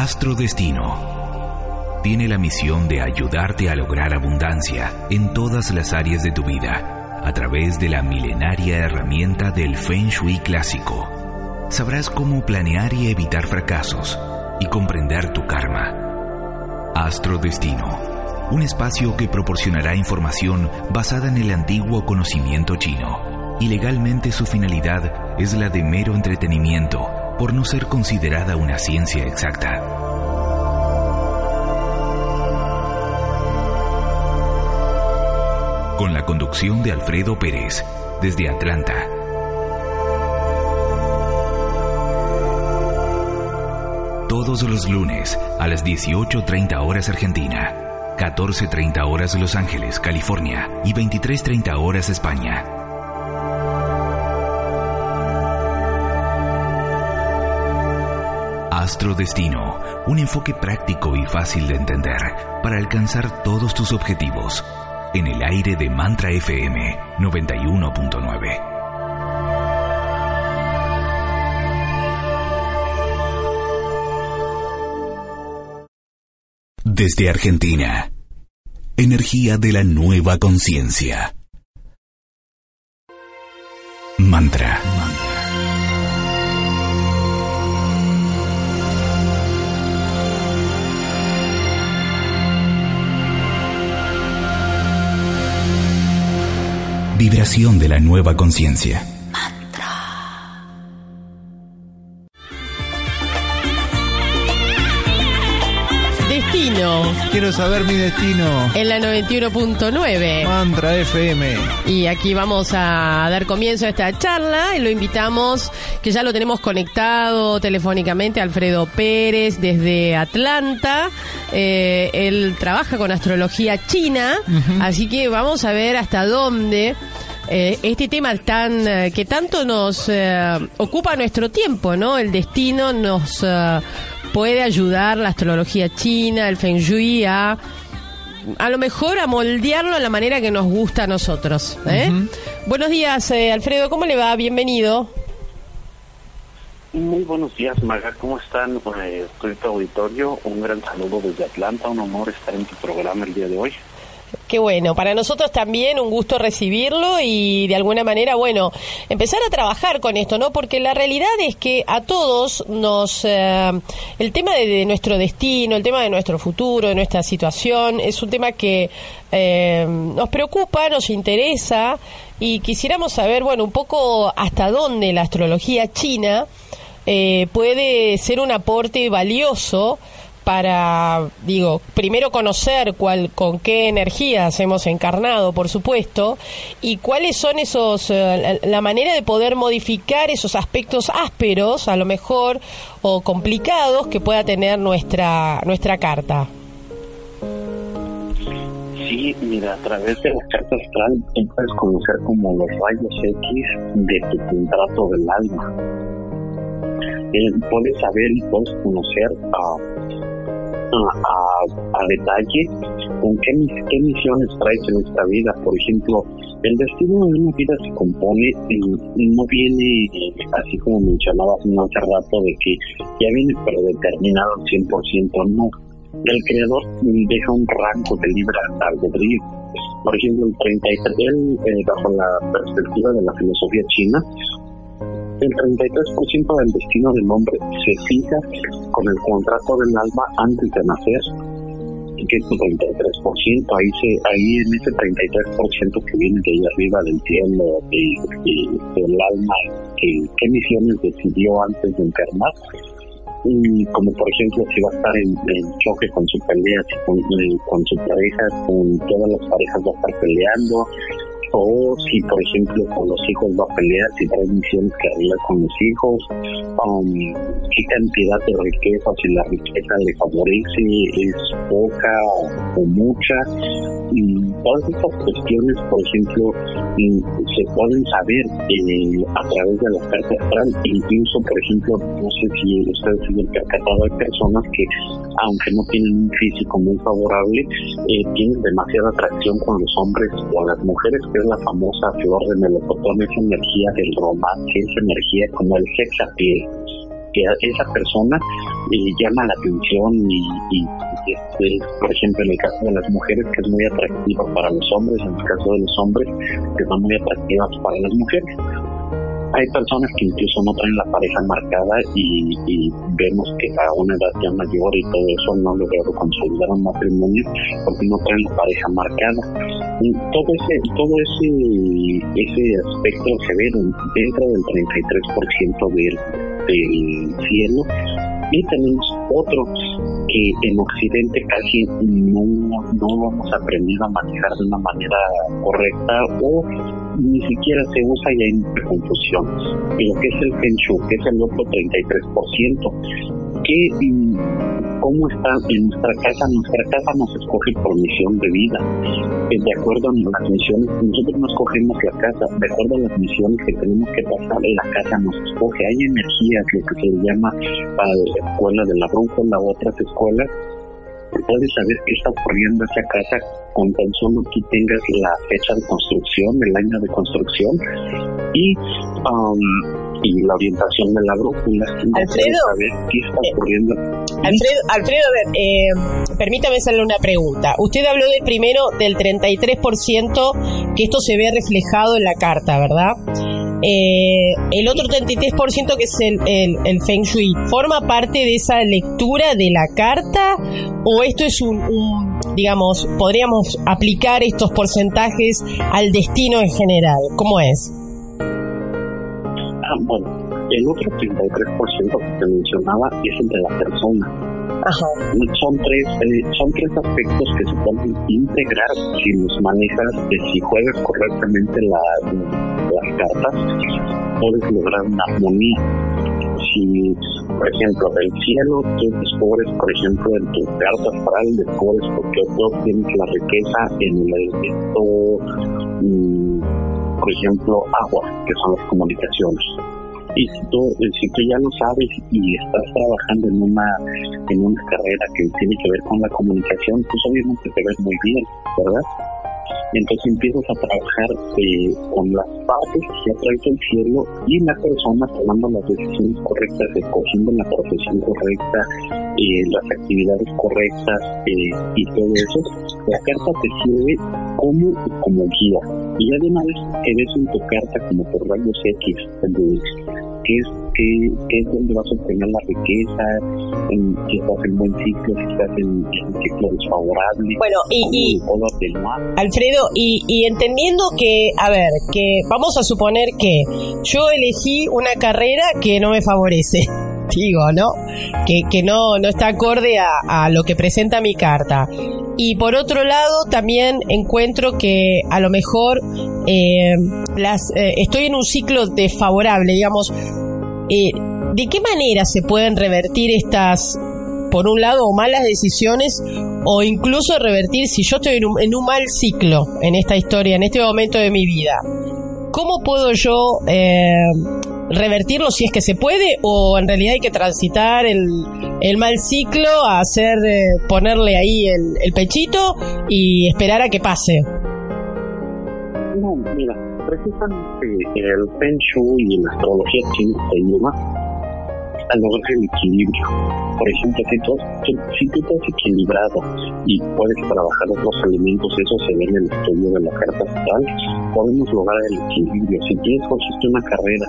Astrodestino tiene la misión de ayudarte a lograr abundancia en todas las áreas de tu vida a través de la milenaria herramienta del Feng Shui clásico. Sabrás cómo planear y evitar fracasos y comprender tu karma. Astrodestino, un espacio que proporcionará información basada en el antiguo conocimiento chino y legalmente su finalidad es la de mero entretenimiento por no ser considerada una ciencia exacta. Con la conducción de Alfredo Pérez, desde Atlanta. Todos los lunes a las 18.30 horas Argentina, 14.30 horas Los Ángeles, California y 23.30 horas España. Astrodestino, un enfoque práctico y fácil de entender para alcanzar todos tus objetivos. En el aire de Mantra FM 91.9. Desde Argentina, energía de la nueva conciencia. Mantra. Vibración de la nueva conciencia. Destino. Quiero saber mi destino. En la 91.9. Mantra FM. Y aquí vamos a dar comienzo a esta charla y lo invitamos, que ya lo tenemos conectado telefónicamente, Alfredo Pérez desde Atlanta. Eh, él trabaja con astrología china, así que vamos a ver hasta dónde eh, este tema tan eh, que tanto nos eh, ocupa nuestro tiempo, ¿no? El destino nos puede ayudar la astrología china, el feng shui a a lo mejor a moldearlo a la manera que nos gusta a nosotros. Buenos días, Alfredo, ¿cómo le va? Bienvenido. Muy buenos días, Maga. ¿Cómo están? estoy en tu auditorio. Un gran saludo desde Atlanta. Un honor estar en tu programa el día de hoy. Qué bueno, para nosotros también un gusto recibirlo y de alguna manera, bueno, empezar a trabajar con esto, ¿no? Porque la realidad es que a todos nos, eh, el tema de, nuestro destino, el tema de nuestro futuro, de nuestra situación, es un tema que eh, nos preocupa, nos interesa y quisiéramos saber, bueno, un poco hasta dónde la astrología china eh, puede ser un aporte valioso para, digo, primero conocer cuál, con qué energías hemos encarnado, por supuesto, y cuáles son esos, eh, la manera de poder modificar esos aspectos ásperos, a lo mejor, o complicados que pueda tener nuestra, nuestra carta. Sí, mira, a través de la carta astral puedes conocer como los rayos X de tu contrato del alma. Eh, puedes saber y puedes conocer a a, detalle con qué, qué misiones traes en esta vida. Por ejemplo, el destino de una vida se compone, y no viene así como mencionabas hace rato, de que ya viene predeterminado al 100%, no. El creador deja un rango de libre albedrío. Por ejemplo, el 33, eh, bajo la perspectiva de la filosofía china, el 33% del destino del hombre se fija con el contrato del alma antes de nacer, que es el 33%, ahí, se, ahí en ese 33% que viene de ahí arriba del cielo, de, del alma, que, qué misiones decidió antes de enfermar, y como por ejemplo si va a estar en, choque con su pelea, con, eh, con su pareja, con todas las parejas va a estar peleando, o si por ejemplo con los hijos va a pelear, si trae misiones que arreglar con los hijos, um, qué cantidad de riqueza, si la riqueza le favorece, es poca o mucha, y todas estas cuestiones, por ejemplo, se pueden saber eh, a través de la carta astral, incluso por ejemplo, no sé si ustedes se han percatado, hay personas que aunque no tienen un físico muy favorable, eh, tienen demasiada atracción con los hombres o las mujeres, es la famosa flor de melocotón, esa energía del romance, esa energía como el sex appeal que esa persona llama la atención y, y, este, por ejemplo en el caso de las mujeres que es muy atractiva para los hombres, en el caso de los hombres que son muy atractivas para las mujeres. Hay personas que incluso no traen la pareja marcada y, vemos que a una edad ya mayor y todo eso no logrado consolidar un matrimonio porque no traen la pareja marcada. Y todo ese, todo ese, ese aspecto se ve dentro del 33% del, del cielo y tenemos otro que en Occidente casi no, no hemos aprendido a manejar de una manera correcta o ni siquiera se usa y hay confusión. Y lo que es el Feng Shui, que es el otro 33%, que cómo está en nuestra casa, nuestra casa nos escoge por misión de vida. Eh, de acuerdo a las misiones, nosotros no escogemos la casa, de acuerdo a las misiones que tenemos que pasar, la casa nos escoge. Hay energías, lo que se llama la escuela de la brújula u otras escuelas, puedes saber qué está ocurriendo esa casa con tan solo tú tengas la fecha de construcción, el año de construcción. Y um, y la orientación de la brújula. Alfredo, saber qué está ocurriendo. Alfredo, Alfredo, a ver, eh, permítame hacerle una pregunta. Usted habló de primero del 33% que esto se ve reflejado en la carta, ¿verdad? Eh, el otro 33% que es el, el, el, Feng Shui, ¿forma parte de esa lectura de la carta o esto es un, un, digamos, podríamos aplicar estos porcentajes al destino en general? ¿Cómo es? Bueno, el otro 33% que te mencionaba es entre la persona. Ajá. Son tres, eh, son tres aspectos que se pueden integrar si los manejas, si juegas correctamente las cartas, puedes lograr una armonía. Si, por ejemplo, del cielo tú descubres, por ejemplo, en tu carta astral, descubres porque tú tienes la riqueza en el mm, por ejemplo, agua, que son las comunicaciones y si tú, si tú ya lo sabes y estás trabajando en una, en una carrera que tiene que ver con la comunicación, pues obviamente te ves muy bien, ¿verdad? Entonces empiezas a trabajar eh, con las partes que atrae el cielo y la persona tomando las decisiones correctas, escogiendo la profesión correcta, eh, las actividades correctas eh, y todo eso. La carta te sirve como, como guía. Y ya de una vez que ves en tu carta como por rayos X, qué es, qué, es donde vas a obtener la riqueza, en, si estás en buen ciclo, si estás en, un ciclo desfavorable. Bueno, y, y Alfredo, y, y entendiendo que, a ver, que vamos a suponer que yo elegí una carrera que no me favorece digo, ¿no? Que, que no, no está acorde a, a, lo que presenta mi carta. Y por otro lado, también encuentro que a lo mejor eh, las, eh, estoy en un ciclo desfavorable, digamos. Eh, ¿De qué manera se pueden revertir estas, por un lado, malas decisiones o incluso revertir si yo estoy en un, en un mal ciclo en esta historia, en este momento de mi vida? ¿Cómo puedo yo eh, revertirlo si es que se puede o en realidad hay que transitar el, el mal ciclo a hacer eh, ponerle ahí el, el, pechito y esperar a que pase. No mira precisamente el Feng Shui y la astrología china se llama a lograr el equilibrio. Por ejemplo, si tú, si tú estás equilibrado y puedes trabajar otros elementos, eso se ve en el estudio de la carta astral, podemos lograr el equilibrio. Si tienes escogiste una carrera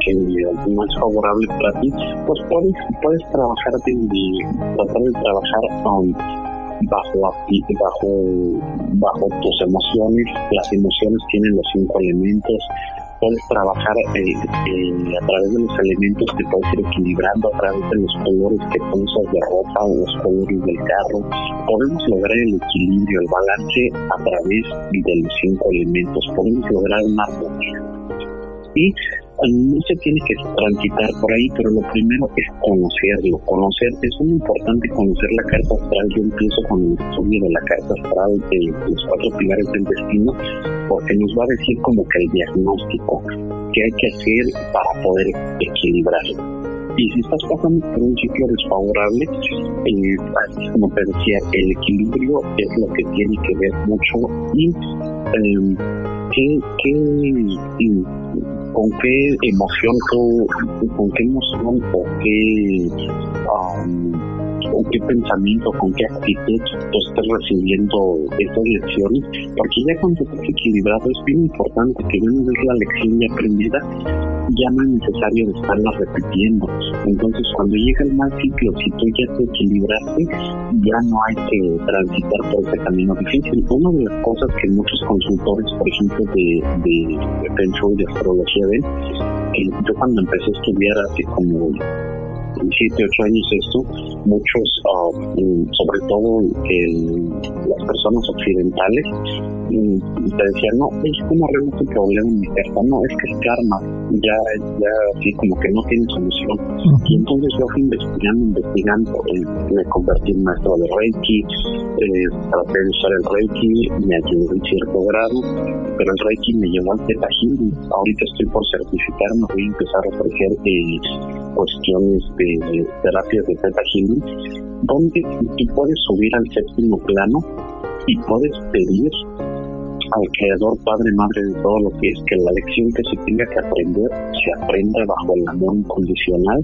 que no es favorable para ti, pues puedes, puedes trabajar de, tratar de trabajar um, bajo bajo bajo tus emociones las emociones tienen los cinco elementos puedes trabajar eh, a través de los elementos que puedes ir equilibrando, a través de los colores que usas de ropa o los colores del carro. Podemos lograr el equilibrio, el balance a través de los cinco elementos. Podemos lograr una armonía. Y no se tiene que transitar por ahí, pero lo primero es conocerlo. Conocer, es muy importante conocer la carta astral. Yo empiezo con el estudio de la carta astral de los cuatro pilares del destino, porque nos va a decir como que el diagnóstico que hay que hacer para poder equilibrarlo. Y si estás pasando por un ciclo desfavorable, eh, como te decía, el equilibrio es lo que tiene que ver mucho y eh, qué, qué con qué emoción tú, con qué emoción o qué, um, con qué pensamiento, con qué actitud tú estás recibiendo estas lecciones, porque ya cuando estás equilibrado es bien importante que una vez la lección ya aprendida, ya no es necesario estarla repitiendo. Entonces, cuando llega el mal ciclo, si tú ya te equilibraste, ya no hay que transitar por ese camino difícil. Una de las cosas que muchos consultores, por ejemplo, de, de, de de astrología ven, que yo cuando empecé a estudiar hace como 7, 8 años esto, muchos, uh, sobre todo las personas occidentales, te decían, no, es como arreglo tu problema mi no, es que es karma, ya, ya así como que no tiene solución. Y entonces yo fui investigando, investigando, eh, me convertí en maestro de Reiki, eh, traté de usar el Reiki, me ayudó en cierto grado, pero el Reiki me llevó al Healing. Ahorita estoy por certificarme, voy a empezar a ofrecer eh, cuestiones de, de terapias de Healing, donde tú puedes subir al séptimo plano y puedes pedir al Creador, Padre, Madre de todo lo que es, que la lección que se tenga que aprender se aprenda bajo el amor incondicional.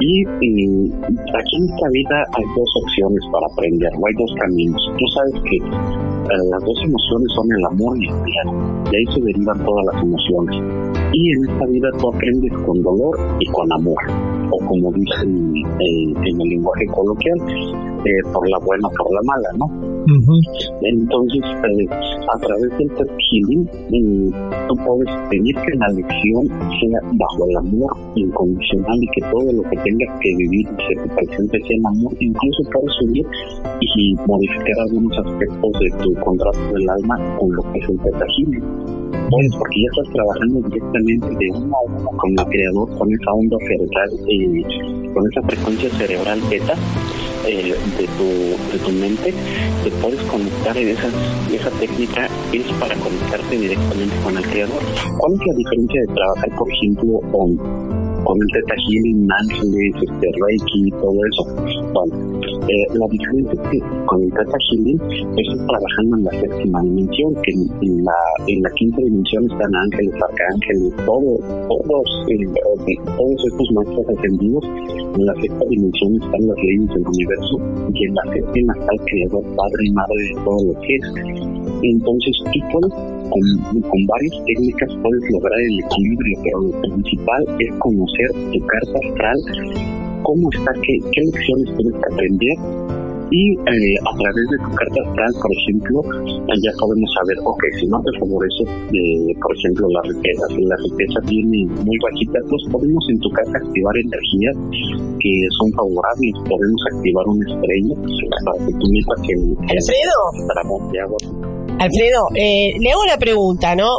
Y, aquí en esta vida hay dos opciones para aprender, o hay dos caminos. Tú sabes que eh, las dos emociones son el amor y el miedo, de ahí se derivan todas las emociones. Y en esta vida tú aprendes con dolor y con amor, o como dicen eh, en el lenguaje coloquial, eh, por la buena por la mala, ¿no? Entonces, a través del healing, tú puedes pedir que la lección sea bajo el amor incondicional y que todo lo que tengas que vivir se te presente sea en amor. Incluso puedes subir y modificar algunos aspectos de tu contrato del alma con lo que es el Theta Healing. Pues porque ya estás trabajando directamente de uno a uno con el creador, con esa onda cerebral, y con esa frecuencia cerebral beta eh, de, tu, de tu mente, te puedes conectar en esas, esa técnica es para conectarte directamente con el creador. ¿Cuál es la diferencia de trabajar, por ejemplo, con con el Teta Healing, Ángeles, este, Reiki, todo eso. Bueno, eh, la diferencia es que con el Teta Healing estoy trabajando en la séptima dimensión, que en, la, quinta dimensión están ángeles, arcángeles, todo, todos, eh, todos estos maestros ascendidos. En la sexta dimensión están las leyes del universo y en la séptima está el Creador, Padre y Madre de todo lo que es. Entonces tú con, con varias técnicas puedes lograr el equilibrio, pero lo principal es conocer tu carta astral, cómo está, qué, qué lecciones tienes que aprender. Y eh, a través de tu carta astral, por ejemplo, ya podemos saber, ok, si no te favorece, eh, por ejemplo, la riqueza, si la riqueza viene muy bajita, pues podemos en tu casa activar energías que son favorables, podemos activar una estrella para que tú misma que... Alfredo, Alfredo eh, le hago la pregunta, ¿no?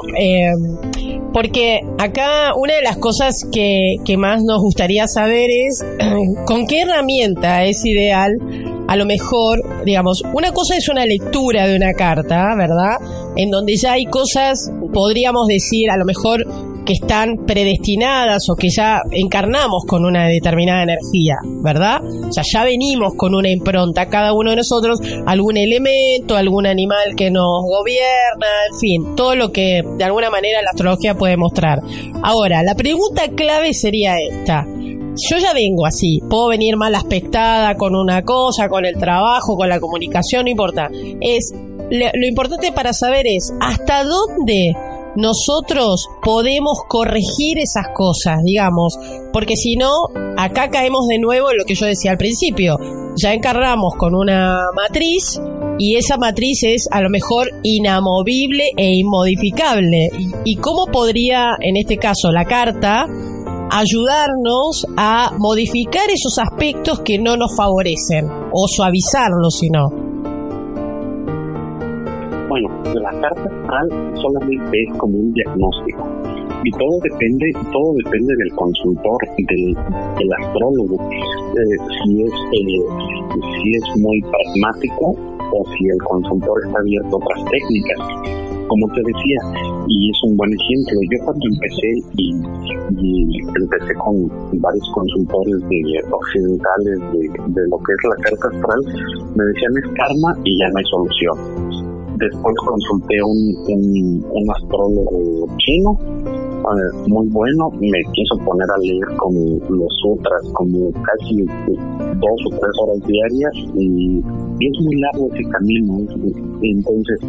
Porque acá una de las cosas que, que más nos gustaría saber es con qué herramienta es ideal, a lo mejor, digamos, una cosa es una lectura de una carta, ¿verdad? En donde ya hay cosas, podríamos decir, a lo mejor que están predestinadas o que ya encarnamos con una determinada energía, ¿verdad? O sea, ya venimos con una impronta, cada uno de nosotros, algún elemento, algún animal que nos gobierna, en fin, todo lo que de alguna manera la astrología puede mostrar. Ahora, la pregunta clave sería esta. Yo ya vengo así, puedo venir mal aspectada con una cosa, con el trabajo, con la comunicación, no importa. Es lo importante para saber es hasta dónde nosotros podemos corregir esas cosas, digamos, porque si no, acá caemos de nuevo en lo que yo decía al principio. Ya encarnamos con una matriz y esa matriz es a lo mejor inamovible e inmodificable. ¿Y, cómo podría, en este caso, la carta ayudarnos a modificar esos aspectos que no nos favorecen o suavizarlos, si no? Bueno, la carta astral solamente es como un diagnóstico. Y todo depende todo depende del consultor del, astrólogo eh, si es eh, si es muy pragmático o si el consultor está abierto a otras técnicas. Como te decía y es un buen ejemplo yo cuando empecé y, empecé con varios consultores de occidentales de, de lo que es la carta astral me decían es karma y ya no hay solución después consulté un, un, un astrólogo chino muy bueno, me quiso poner a leer como los sutras, como casi dos o tres horas diarias y, es muy largo ese camino. Entonces,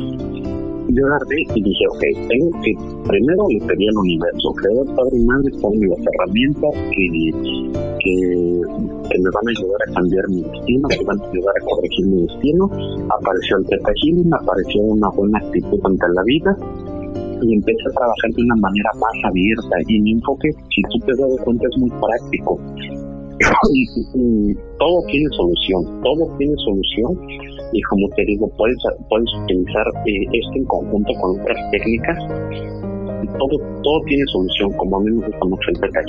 yo agarré y dije, ok, tengo que, primero le pedí al universo, creador, padre y madre, ponme las herramientas que, que, me van a ayudar a cambiar mi destino, que van a ayudar a corregir mi destino. Apareció el Teta Healing, apareció una buena actitud ante la vida, y empecé a trabajar de una manera más abierta y mi enfoque, si tú te das cuenta, es muy práctico. y, todo tiene solución, todo tiene solución y como te digo, puedes, puedes utilizar eh, esto en conjunto con otras técnicas todo, todo tiene solución, como a mí me gusta mucho el Teta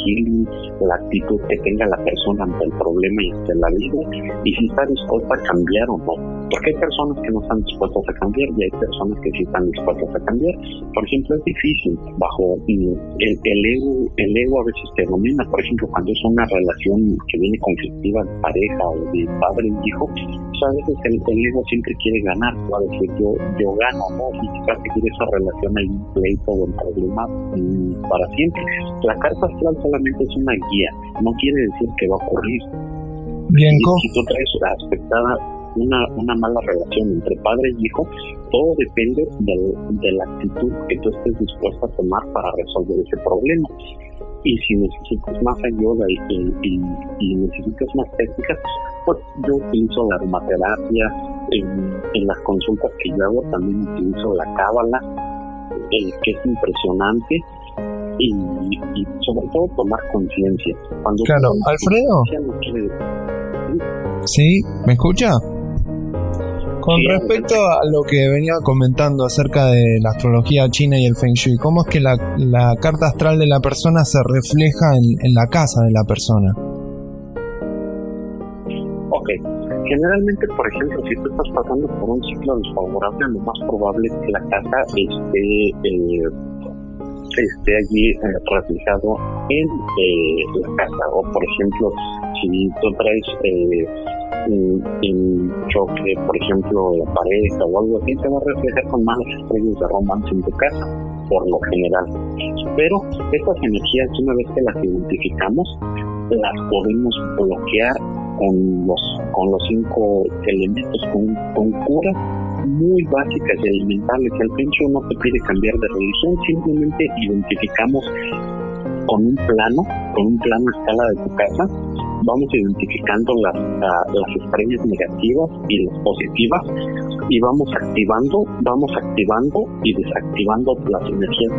la actitud que tenga la persona ante el problema y ante la vida, y si está dispuesta a cambiar o no. Porque hay personas que no están dispuestas a cambiar y hay personas que sí están dispuestas a cambiar. Por ejemplo, es difícil bajo el, el ego, el ego a veces te domina. Por ejemplo, cuando es una relación que viene conflictiva de pareja o de padre y hijo, pues a veces el, ego siempre quiere ganar, va a decir yo, yo gano, ¿no? Y a seguir esa relación hay un pleito o un problema para siempre. La carta astral solamente es una guía, no quiere decir que va a ocurrir. Bien, si, tú traes aspectada una, una mala relación entre padre y hijo, todo depende de la actitud que tú estés dispuesto a tomar para resolver ese problema. Y si necesitas más ayuda y, y, necesitas más técnicas, pues yo utilizo la aromaterapia, en, en las consultas que yo hago también utilizo la cábala, eh, que es impresionante y, sobre todo tomar conciencia. Claro, Alfredo. ¿Sí? ¿Me escucha? Con respecto a lo que venía comentando acerca de la astrología china y el Feng Shui, ¿cómo es que la, la carta astral de la persona se refleja en, en la casa de la persona? Generalmente, por ejemplo, si tú estás pasando por un ciclo desfavorable, lo más probable es que la casa esté, eh, esté allí eh, reflejado en eh, la casa. O, por ejemplo, si tú traes un, choque, por ejemplo, la pareja o algo así, se va a reflejar con malas estrellas de romance en tu casa, por lo general. Pero estas energías, una vez que las identificamos, las podemos bloquear con los, con los cinco elementos, con, con curas muy básicas y elementales. El pencho no te pide cambiar de religión, simplemente identificamos con un plano, con un plano a escala de tu casa, vamos identificando las, las estrellas negativas y las positivas y vamos activando, vamos activando y desactivando las energías,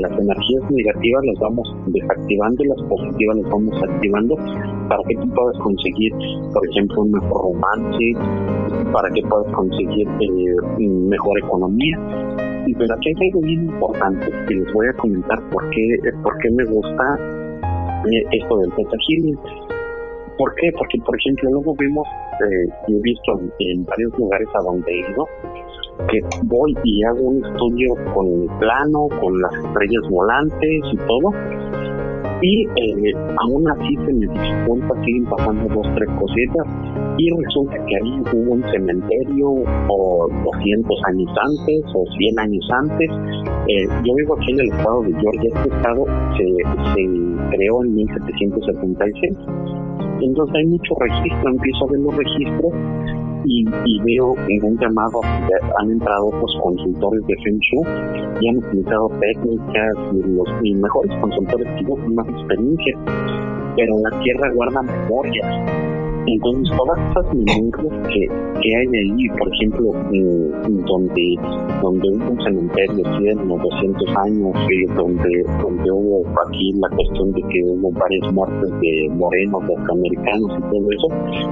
las energías negativas las vamos desactivando y las positivas las vamos activando. Para que tú puedas conseguir, por ejemplo, un mejor romance, para que puedas conseguir eh, mejor economía. Pero aquí hay algo bien importante que les voy a comentar por qué, por qué me gusta eh, esto del Teta Healing ¿Por qué? Porque, por ejemplo, luego vimos, eh, he visto en, varios lugares a donde he ido, que voy y hago un estudio con el plano, con las estrellas volantes y todo, y eh, aún así se me dificulta, siguen pasando dos, tres cositas, y resulta que ahí hubo un cementerio o 200 años antes o 100 años antes. Eh, yo vivo aquí en el estado de Georgia, este estado se, se creó en 1776 entonces hay mucho registro, empiezo a ver los registros y, veo en un llamado han entrado otros consultores de Feng Shui y han utilizado técnicas y los mejores consultores con más experiencia, pero la tierra guarda memorias Entonces, todas esas memorias que, que hay ahí, por ejemplo, donde, donde hubo un cementerio 100 o 200 años, donde, donde hubo aquí la cuestión de que hubo varias muertes de morenos, de afroamericanos y todo eso,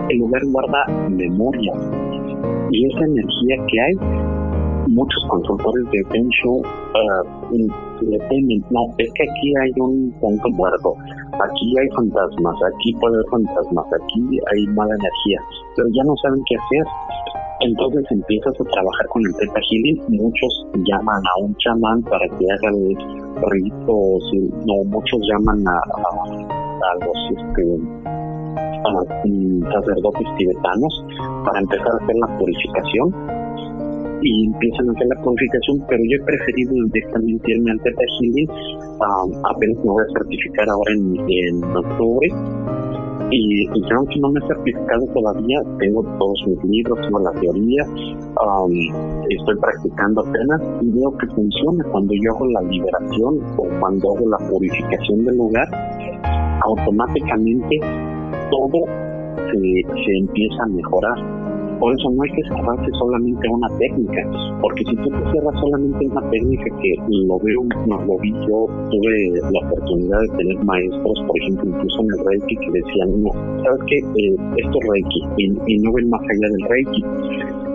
el lugar guarda memoria. Y esa energía que hay, muchos consultores de Feng uh, temen, no, es que aquí hay un punto muerto, aquí hay fantasmas, aquí puede haber fantasmas, aquí hay mala energía, pero ya no saben qué hacer. Entonces empiezas a trabajar con el Teta Healing, muchos llaman a un chamán para que haga ritos, no, muchos llaman a, a, los este, a, sacerdotes tibetanos para empezar a hacer la purificación y empiezan a hacer la purificación, pero yo he preferido directamente irme al Teta Healing, apenas me voy a certificar ahora en, en octubre. Y, y aunque no me he certificado todavía, tengo todos mis libros, tengo la teoría, estoy practicando apenas y veo que funciona. Cuando yo hago la liberación o cuando hago la purificación del lugar, automáticamente todo se, se empieza a mejorar por eso no hay que cerrarse solamente a una técnica, porque si tú te cierras solamente a una técnica que lo veo, no lo vi yo, tuve la oportunidad de tener maestros, por ejemplo, incluso en el Reiki, que decían, no, ¿sabes qué? Eh, esto es Reiki, y, no ven más allá del Reiki.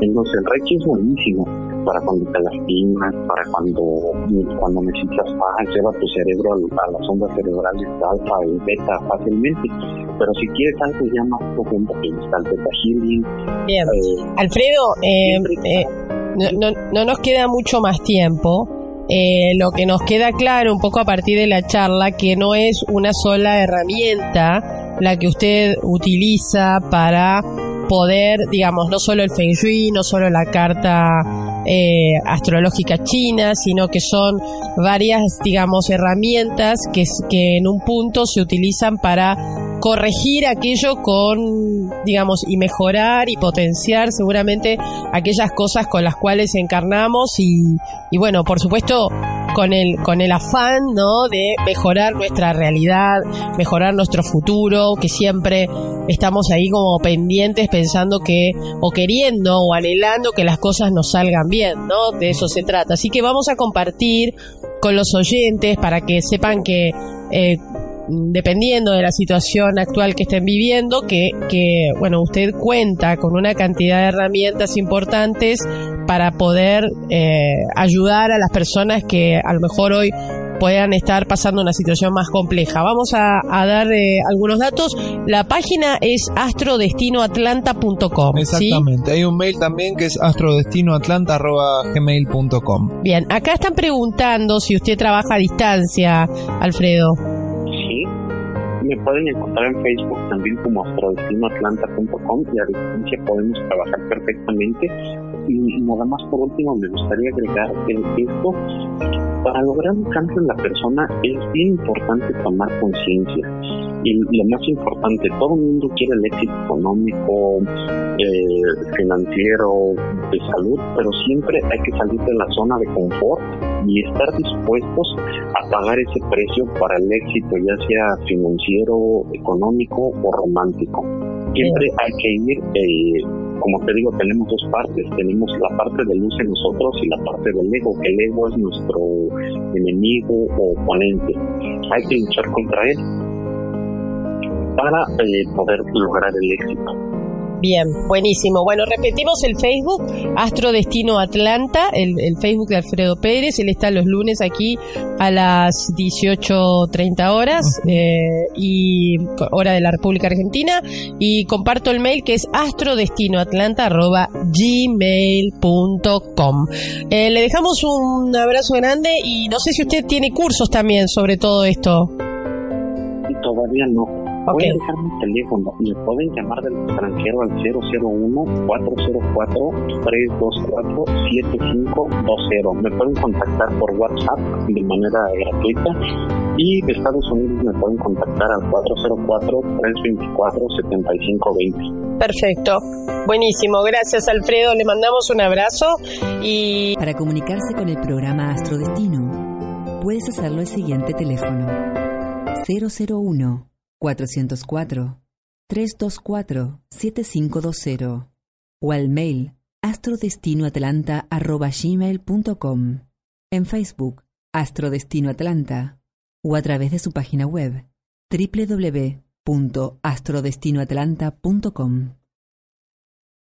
Entonces el Reiki es buenísimo, para cuando te lastimas, para cuando, cuando necesitas paz, lleva tu cerebro a, las ondas cerebrales alfa y beta fácilmente. Pero si quieres algo ya más profundo que está el beta healing. Bien. Eh, Alfredo, eh, eh, no, no, nos queda mucho más tiempo. lo que nos queda claro un poco a partir de la charla que no es una sola herramienta la que usted utiliza para poder, digamos, no solo el Feng Shui, no solo la carta eh, astrológica china, sino que son varias, digamos, herramientas que, que en un punto se utilizan para corregir aquello con, digamos, y mejorar y potenciar seguramente aquellas cosas con las cuales encarnamos y, y bueno, por supuesto, con el, con el afán, ¿no? De mejorar nuestra realidad, mejorar nuestro futuro, que siempre estamos ahí como pendientes pensando que, o queriendo o anhelando que las cosas nos salgan bien, ¿no? De eso se trata. Así que vamos a compartir con los oyentes para que sepan que eh, dependiendo de la situación actual que estén viviendo, que, que, bueno, usted cuenta con una cantidad de herramientas importantes para poder eh, ayudar a las personas que a lo mejor hoy puedan estar pasando una situación más compleja. Vamos a, dar eh, algunos datos. La página es astrodestinoatlanta.com. Exactamente. Hay un mail también que es astrodestinoatlanta.gmail.com. Bien, acá están preguntando si usted trabaja a distancia, Alfredo me pueden encontrar en Facebook también como astrodestinoatlanta.com y a distancia podemos trabajar perfectamente. Y, nada más por último me gustaría agregar que esto, para lograr un cambio en la persona es bien importante tomar conciencia. Y lo más importante, todo el mundo quiere el éxito económico, eh, financiero, de salud, pero siempre hay que salir de la zona de confort y estar dispuestos a pagar ese precio para el éxito, ya sea financiero, económico o romántico. Siempre hay que ir, eh, como te digo, tenemos dos partes, tenemos la parte de luz en nosotros y la parte del ego, que el ego es nuestro enemigo o oponente. Hay que luchar contra él para eh, poder lograr el éxito. Bien, buenísimo. Bueno, repetimos el Facebook, Astro Destino Atlanta, el, Facebook de Alfredo Pérez. Él está los lunes aquí a las 18.30 horas, eh, y hora de la República Argentina. Y comparto el mail que es astrodestinoatlanta.gmail.com. Eh, le dejamos un abrazo grande y no sé si usted tiene cursos también sobre todo esto. Todavía no Voy a dejar mi teléfono. Me pueden llamar del extranjero al 001-404-324-7520. Me pueden contactar por WhatsApp de manera gratuita. Y de Estados Unidos me pueden contactar al 404-324-7520. Perfecto. Buenísimo. Gracias, Alfredo. Le mandamos un abrazo. y Para comunicarse con el programa Astrodestino, puedes hacerlo al siguiente teléfono. 001 404 324-7520 o al mail astrodestinoatlanta.gmail.com en Facebook Astrodestino Atlanta o a través de su página web www.astrodestinoatlanta.com.